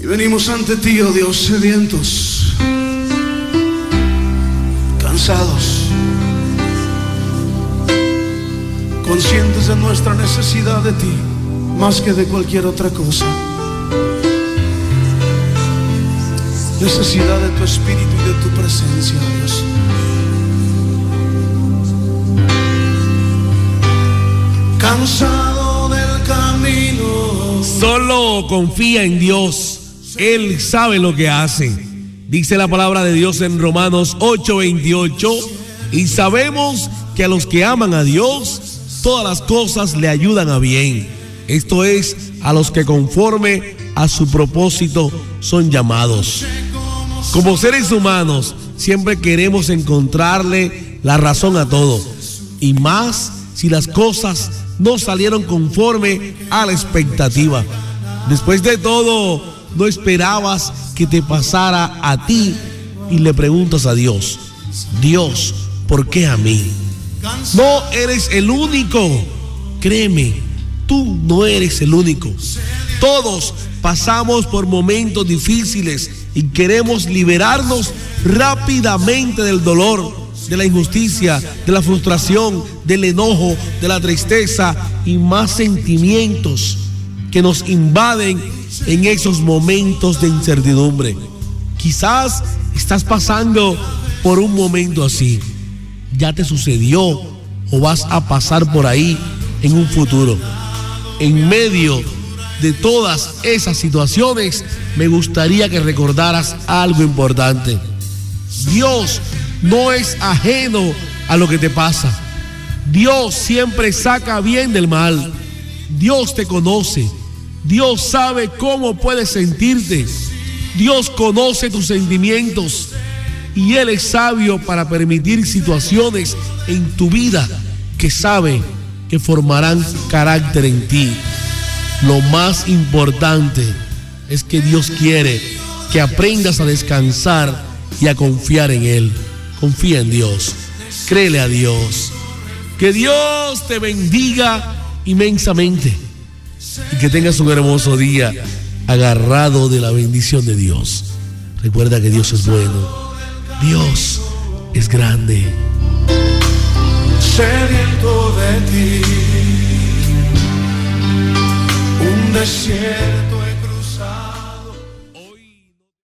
Y venimos ante ti, oh Dios, sedientos, cansados, conscientes de nuestra necesidad de ti, más que de cualquier otra cosa. Necesidad de tu espíritu y de tu presencia, oh Dios. Cansado del camino. Solo confía en Dios. Él sabe lo que hace. Dice la palabra de Dios en Romanos 8:28. Y sabemos que a los que aman a Dios, todas las cosas le ayudan a bien. Esto es, a los que conforme a su propósito son llamados. Como seres humanos, siempre queremos encontrarle la razón a todo. Y más si las cosas no salieron conforme a la expectativa. Después de todo, no esperabas que te pasara a ti y le preguntas a Dios, Dios, ¿por qué a mí? No eres el único. Créeme, tú no eres el único. Todos pasamos por momentos difíciles y queremos liberarnos rápidamente del dolor, de la injusticia, de la frustración, del enojo, de la tristeza y más sentimientos que nos invaden en esos momentos de incertidumbre. Quizás estás pasando por un momento así. Ya te sucedió o vas a pasar por ahí en un futuro. En medio de todas esas situaciones, me gustaría que recordaras algo importante. Dios no es ajeno a lo que te pasa. Dios siempre saca bien del mal. Dios te conoce. Dios sabe cómo puedes sentirte. Dios conoce tus sentimientos. Y Él es sabio para permitir situaciones en tu vida que sabe que formarán carácter en ti. Lo más importante es que Dios quiere que aprendas a descansar y a confiar en Él. Confía en Dios. Créele a Dios. Que Dios te bendiga inmensamente y que tengas un hermoso día agarrado de la bendición de Dios. Recuerda que Dios es bueno. Dios es grande. De ti, un desierto